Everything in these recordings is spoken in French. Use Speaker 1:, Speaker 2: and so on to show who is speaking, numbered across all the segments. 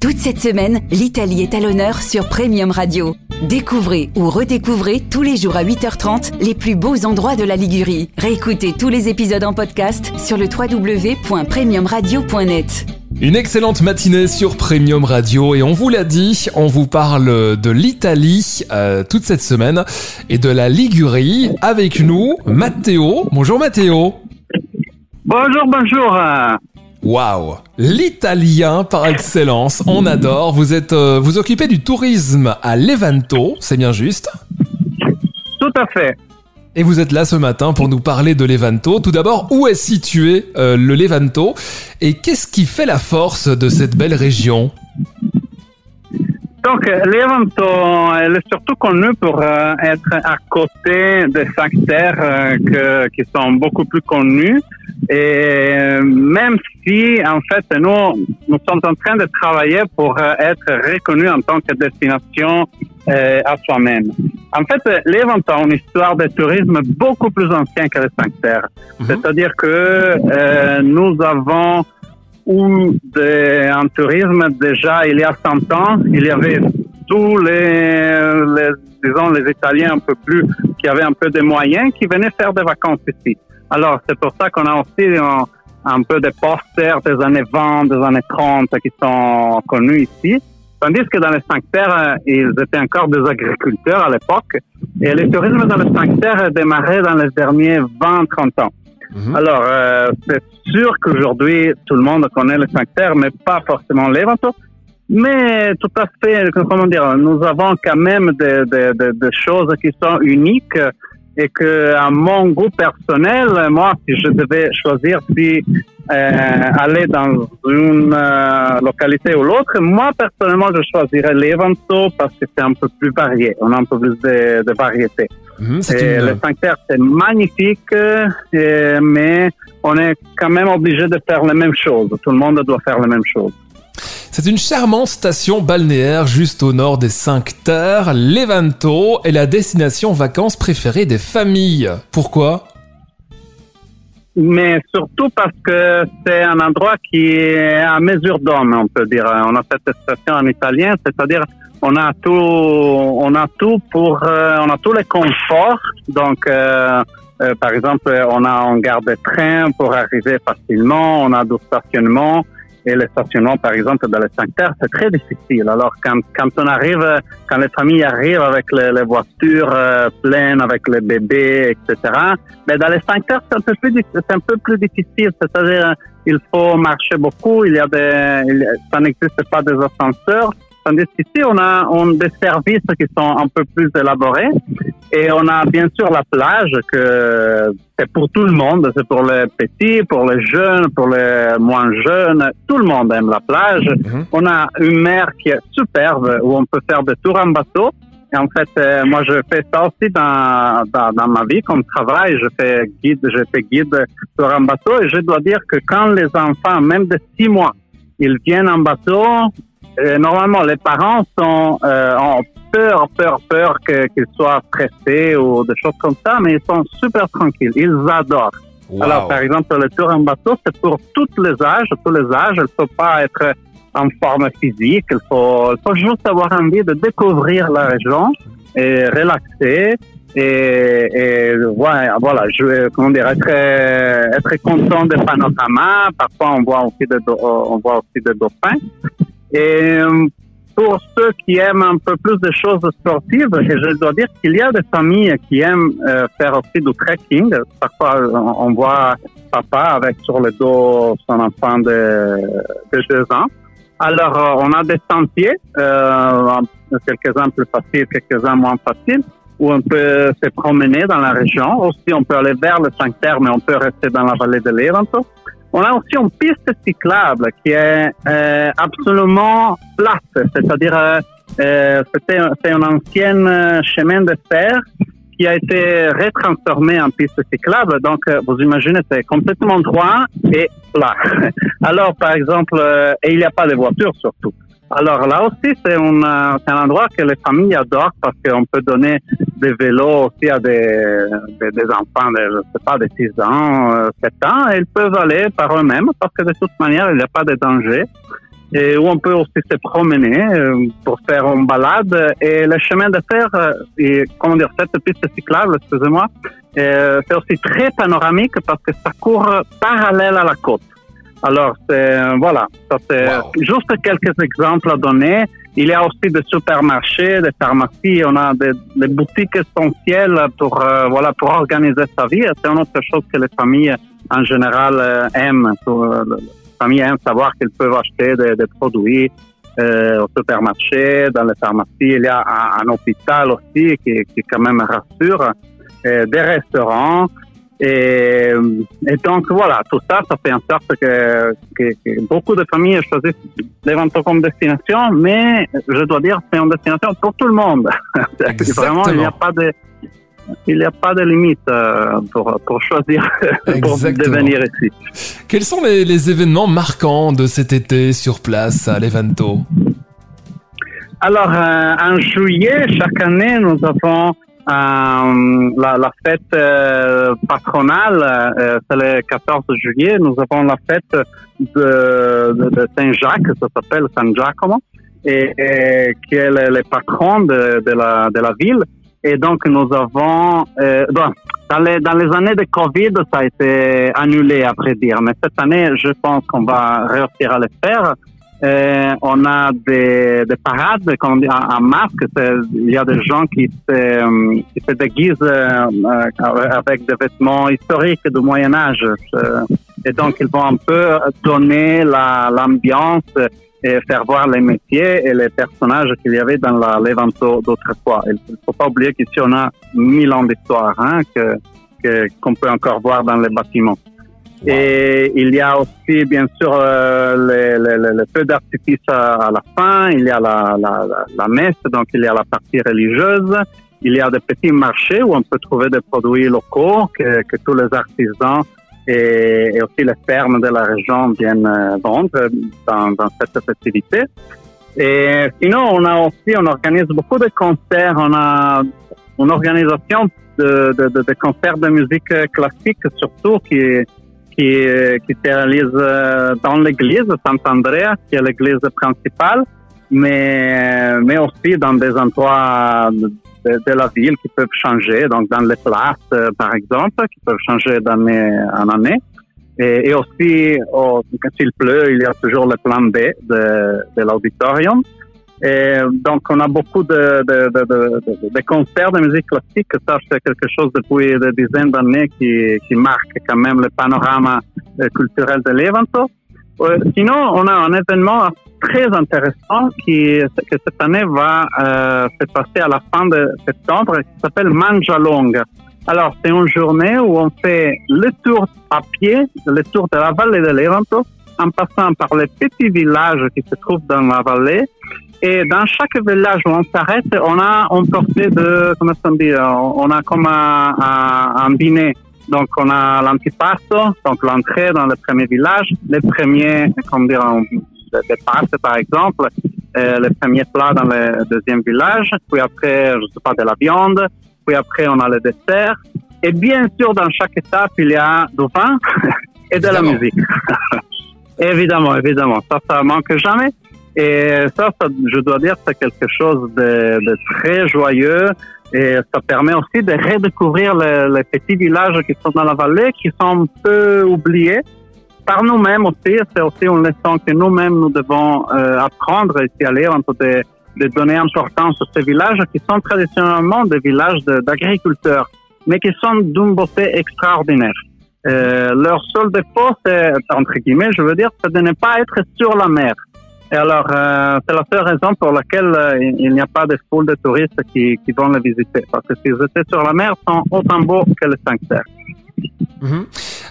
Speaker 1: Toute cette semaine, l'Italie est à l'honneur sur Premium Radio. Découvrez ou redécouvrez tous les jours à 8h30 les plus beaux endroits de la Ligurie. Réécoutez tous les épisodes en podcast sur le www.premiumradio.net.
Speaker 2: Une excellente matinée sur Premium Radio et on vous l'a dit, on vous parle de l'Italie euh, toute cette semaine et de la Ligurie. Avec nous, Matteo. Bonjour Matteo.
Speaker 3: Bonjour, bonjour.
Speaker 2: Waouh, l'italien par excellence, on adore. Vous êtes, euh, vous occupez du tourisme à Levanto, c'est bien juste?
Speaker 3: Tout à fait.
Speaker 2: Et vous êtes là ce matin pour nous parler de Levanto. Tout d'abord, où est situé euh, le Levanto? Et qu'est-ce qui fait la force de cette belle région?
Speaker 3: Donc, Levanto, elle est surtout connue pour euh, être à côté des cinq terres qui sont beaucoup plus connues. Et euh, même si, en fait, nous, nous sommes en train de travailler pour euh, être reconnus en tant que destination euh, à soi-même. En fait, l'Event a une histoire de tourisme beaucoup plus ancienne que les terres. Mhm. C'est-à-dire que euh, nous avons eu de, un tourisme déjà il y a 100 ans. Il y avait tous les, les, disons, les Italiens un peu plus, qui avaient un peu de moyens, qui venaient faire des vacances ici. Alors, c'est pour ça qu'on a aussi un, peu de posters des années 20, des années 30 qui sont connus ici. Tandis que dans les cinq terres, ils étaient encore des agriculteurs à l'époque. Et le tourisme dans les terres a démarré dans les derniers 20-30 ans. Mhm. Alors, euh, c'est sûr qu'aujourd'hui, tout le monde connaît les cinq terres, mais pas forcément les Mais tout à fait, comment dire, nous avons quand même des, des, choses qui sont uniques et que à mon goût personnel, moi, si je devais choisir si euh, aller dans une euh, localité ou l'autre, moi personnellement, je choisirais Levanto parce que c'est un peu plus varié, on a un peu plus de, de variété.
Speaker 2: Mmh,
Speaker 3: et le Sanctuaire, c'est magnifique, et, mais on est quand même obligé de faire la même chose. Tout le monde doit faire la même chose.
Speaker 2: C'est une charmante station balnéaire juste au nord des cinq terres. Levanto est la destination vacances préférée des familles. Pourquoi?
Speaker 3: Mais surtout parce que c'est un endroit qui est à mesure d'homme, on peut dire. On a cette station en italien, c'est-à-dire on a tout, on a tout pour, euh, on a tous les conforts. Donc, euh, euh, par exemple, on a un garde de train pour arriver facilement, on a du stationnement, et le stationnement, par exemple, dans les terres, c'est très difficile. Alors, quand, quand on arrive, quand les familles arrivent avec les, voitures euh, pleines, avec les bébés, etc., mais dans les terres, c'est un peu plus, c'est un peu plus difficile. C'est-à-dire, il faut marcher beaucoup. Il y a des, ça n'existe pas des ascenseurs. Tandis qu'ici, on a, on des services qui sont un peu plus élaborés. Et on a bien sûr la plage que c'est pour tout le monde. C'est pour les petits, pour les jeunes, pour les moins jeunes. Tout le monde aime la plage. Mhm. On a une mer qui est superbe où on peut faire des tours en bateau. Et en fait, euh, moi, je fais ça aussi dans, dans, dans, ma vie comme travail. Je fais guide, je fais guide tour en bateau. Et je dois dire que quand les enfants, même de six mois, ils viennent en bateau, euh, normalement, les parents sont euh, ont peur, peur, peur qu'ils soient stressés ou des choses comme ça, mais ils sont super tranquilles. Ils adorent. Alors, par exemple, le tour en bateau, c'est pour tous les âges, tous les âges. Il ne faut pas être en forme physique. Il faut, il faut juste avoir envie de découvrir la région et relaxer. Et, et voilà, voilà, je, comment dire, être, être content des panoramas. Parfois, on voit aussi des, on voit aussi des dauphins. Et euh, pour ceux qui aiment un peu plus de choses sportives, je dois dire qu'il y a des familles qui aiment euh, faire aussi du trekking. Parfois, on voit papa avec sur le dos son enfant de, de deux ans. Alors, euh, on a des sentiers, euh, quelques-uns plus faciles, quelques-uns moins faciles, où on peut se promener dans la région. Aussi, on peut aller vers le Saint-Terre, mais on peut rester dans la vallée de l'Eranto. On a aussi une piste cyclable qui est euh, absolument plate, c'est-à-dire euh, euh c'est un ancien euh, chemin de fer qui a été retransformé en piste cyclable. Donc, euh, vous imaginez, c'est complètement droit et plat. Alors, par exemple, et il n'y a pas de voitures surtout. Alors là aussi, c'est un, un endroit que les familles adorent parce qu'on peut donner des vélos aussi à des, des, enfants de, je sais pas, de 6 ans, 7 euh, ans, ils peuvent aller par eux-mêmes parce que de toute manière, il n'y a pas de danger. et où on peut aussi se promener euh, pour faire une balade. Et le chemin de fer, euh, et, comment dire, cette piste cyclable, excusez-moi, euh, c'est aussi très panoramique parce que ça court parallèle à la côte. Alors, c'est, voilà, ça c'est juste quelques exemples à donner. Il y a aussi des supermarchés, des pharmacies, on a des, des boutiques essentielles pour, voilà, pour organiser sa vie. C'est une autre chose que les familles en général aiment familles aiment savoir qu'ils peuvent acheter des, produits euh, au supermarché, dans les pharmacies. Il y a un, hôpital aussi qui, qui quand même rassure, euh, des restaurants. Et, et, donc voilà, tout ça, ça fait en sorte que, que, beaucoup de familles choisissent l'événement comme destination, mais je dois dire c'est une destination pour tout le monde. Vraiment, il n'y a pas de il n'y a pas de limite euh, pour, pour choisir pour devenir ici.
Speaker 2: Quels sont les, les, événements marquants de cet été sur place à Levanto
Speaker 3: Alors, euh, en juillet, chaque année, nous avons euh, la, la, fête patronale, c'est le 14 juillet, nous avons la fête de, Saint-Jacques, ça s'appelle San Giacomo, et, qui est le, patron de, la, ville. Et donc, nous avons, euh, dans, les, dans les années de Covid, ça a été annulé, vrai dire. Mais cette année, je pense qu'on va réussir à le faire. Euh, on a des, des parades, comme on masque. Il y a des gens qui se, euh, qui se déguisent euh, avec des vêtements historiques du Moyen Âge. Et donc, ils vont un peu donner l'ambiance et faire voir les métiers et les personnages qu'il y avait dans la Levanto d'autrefois. Il ne faut pas oublier qu'ici on a mille ans d'histoire hein, que qu'on peut encore voir dans les bâtiments. Et il y a aussi bien sûr euh, les, feux d'artifice à, la fin, il y a la, la, la, messe, donc il y a la partie religieuse, il y a des petits marchés où on peut trouver des produits locaux que, que tous les artisans et, aussi les fermes de la région viennent euh, vendre dans, dans cette festivité. Et sinon, on a aussi, on organise beaucoup de concerts. On a une organisation de, de, de, de concerts de musique classique, surtout qui, qui, qui se réalise euh, dans l'église Sant'Andrea, qui est l'église principale, mais, mais aussi dans des endroits de, la ville qui peuvent changer, donc dans les places, euh, par exemple, qui peuvent changer d'année en année. Et, aussi, quand il pleut, il y a toujours le plan B de, de l'auditorium. Et donc, on a beaucoup de, de, de, concerts de musique classique. Ça, c'est quelque chose depuis des dizaines d'années qui, qui marque quand même le panorama euh, culturel de l'Evanto. Euh, sinon, on a un événement très intéressant qui que cette année va euh, se passer à la fin de septembre qui s'appelle Manjalong. Alors, c'est une journée où on fait le tour à pied, le tour de la vallée de l'Evanto, en passant par les petits villages qui se trouvent dans la vallée. Et dans chaque village où on s'arrête, on a une portée de, comment on dit, on a comme un, un, un dîner donc, on a l'antipasto, donc l'entrée dans le premier village, les premiers, comme dire, les pâtes, par exemple, euh, les premiers plats dans le deuxième village, puis après, je sais pas, de la viande, puis après, on a le dessert. Et bien sûr, dans chaque étape, il y a du vin et de la musique. évidemment, évidemment. Ça, ça manque jamais. Et ça, ça je dois dire, c'est quelque chose de, de très joyeux. Et ça permet aussi de redécouvrir les, petits villages qui sont dans la vallée, qui sont un peu oubliés par nous-mêmes aussi. C'est aussi une leçon que nous-mêmes nous devons euh, apprendre ici à Léon, de, de donner importance à ces villages qui sont traditionnellement des villages d'agriculteurs, mais qui sont d'une beauté extraordinaire. Euh, leur seul défaut, c'est, entre guillemets, je veux dire, c'est de ne pas être sur la mer. Et alors, euh, c'est la seule raison pour laquelle euh, il n'y a pas de foule de touristes qui, qui vont le visiter. Parce que s'ils étaient sur la mer, sont autant beaux que les cinq terres.
Speaker 2: Mhm.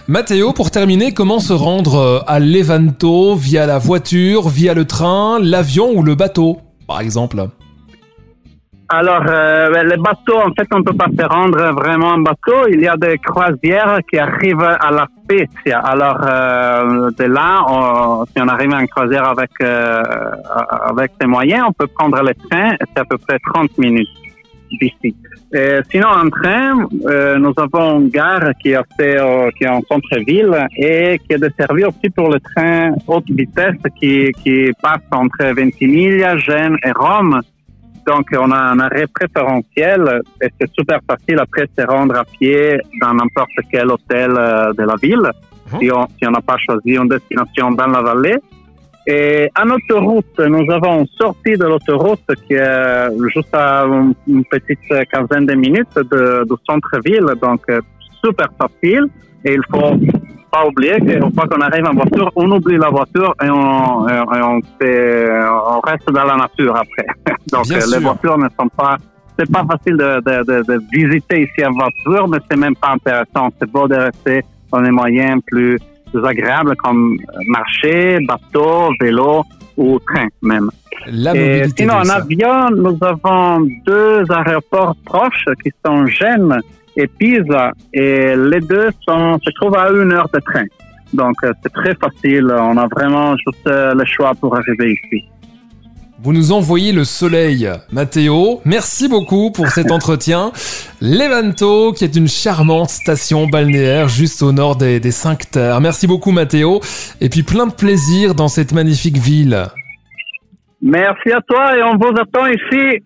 Speaker 2: Mathéo, pour terminer, comment se rendre euh, à Levanto? Via la voiture, via le train, l'avion ou le bateau, par exemple?
Speaker 3: Alors, euh, ben, les bateaux, en fait, on peut pas se rendre vraiment en bateau. Il y a des croisières qui arrivent à la Spezia. Alors, euh, de là, on, si on arrive en croisière avec euh, avec ses moyens, on peut prendre le train. C'est à peu près 30 minutes d'ici. Sinon, en train, euh, nous avons une gare qui est, euh, qui est en centre-ville et qui est desservie aussi pour le train haute vitesse qui, qui passe entre Ventimiglia, Gênes et Rome. Donc, on a un arrêt préférentiel et c'est super facile après de se rendre à pied dans n'importe quel hôtel euh, de la ville si on si on n'a pas choisi une destination dans la vallée. Et en autoroute, nous avons sorti de l'autoroute qui est juste à une, petite quinzaine de minutes du centre-ville, donc euh, super facile. Et il faut pas oublier qu'une fois qu'on arrive en voiture, on oublie la voiture et on, et on, fait, on reste dans la nature après. donc
Speaker 2: Bien
Speaker 3: euh, les
Speaker 2: sûr.
Speaker 3: voitures ne sont pas c'est pas facile de, de, de, de visiter ici en voiture, mais c'est même pas intéressant. C'est beau de rester dans des moyens plus, plus agréables comme marcher, bateau, vélo ou train même.
Speaker 2: La
Speaker 3: Et
Speaker 2: mobilité
Speaker 3: sinon, en avion, nous avons deux aéroports proches qui sont Gênes et Pisa. Et les deux sont, se trouvent à une heure de train. Donc, euh, c'est très facile. On a vraiment juste euh, le choix pour arriver ici.
Speaker 2: Vous nous envoyez le soleil, Matteo. Merci beaucoup pour cet entretien. Levanto, qui est une charmante station balnéaire juste au nord des, des Cinq Terres. Merci beaucoup, Matteo. Et puis plein de plaisir dans cette magnifique ville.
Speaker 3: Merci à toi et on vous attend ici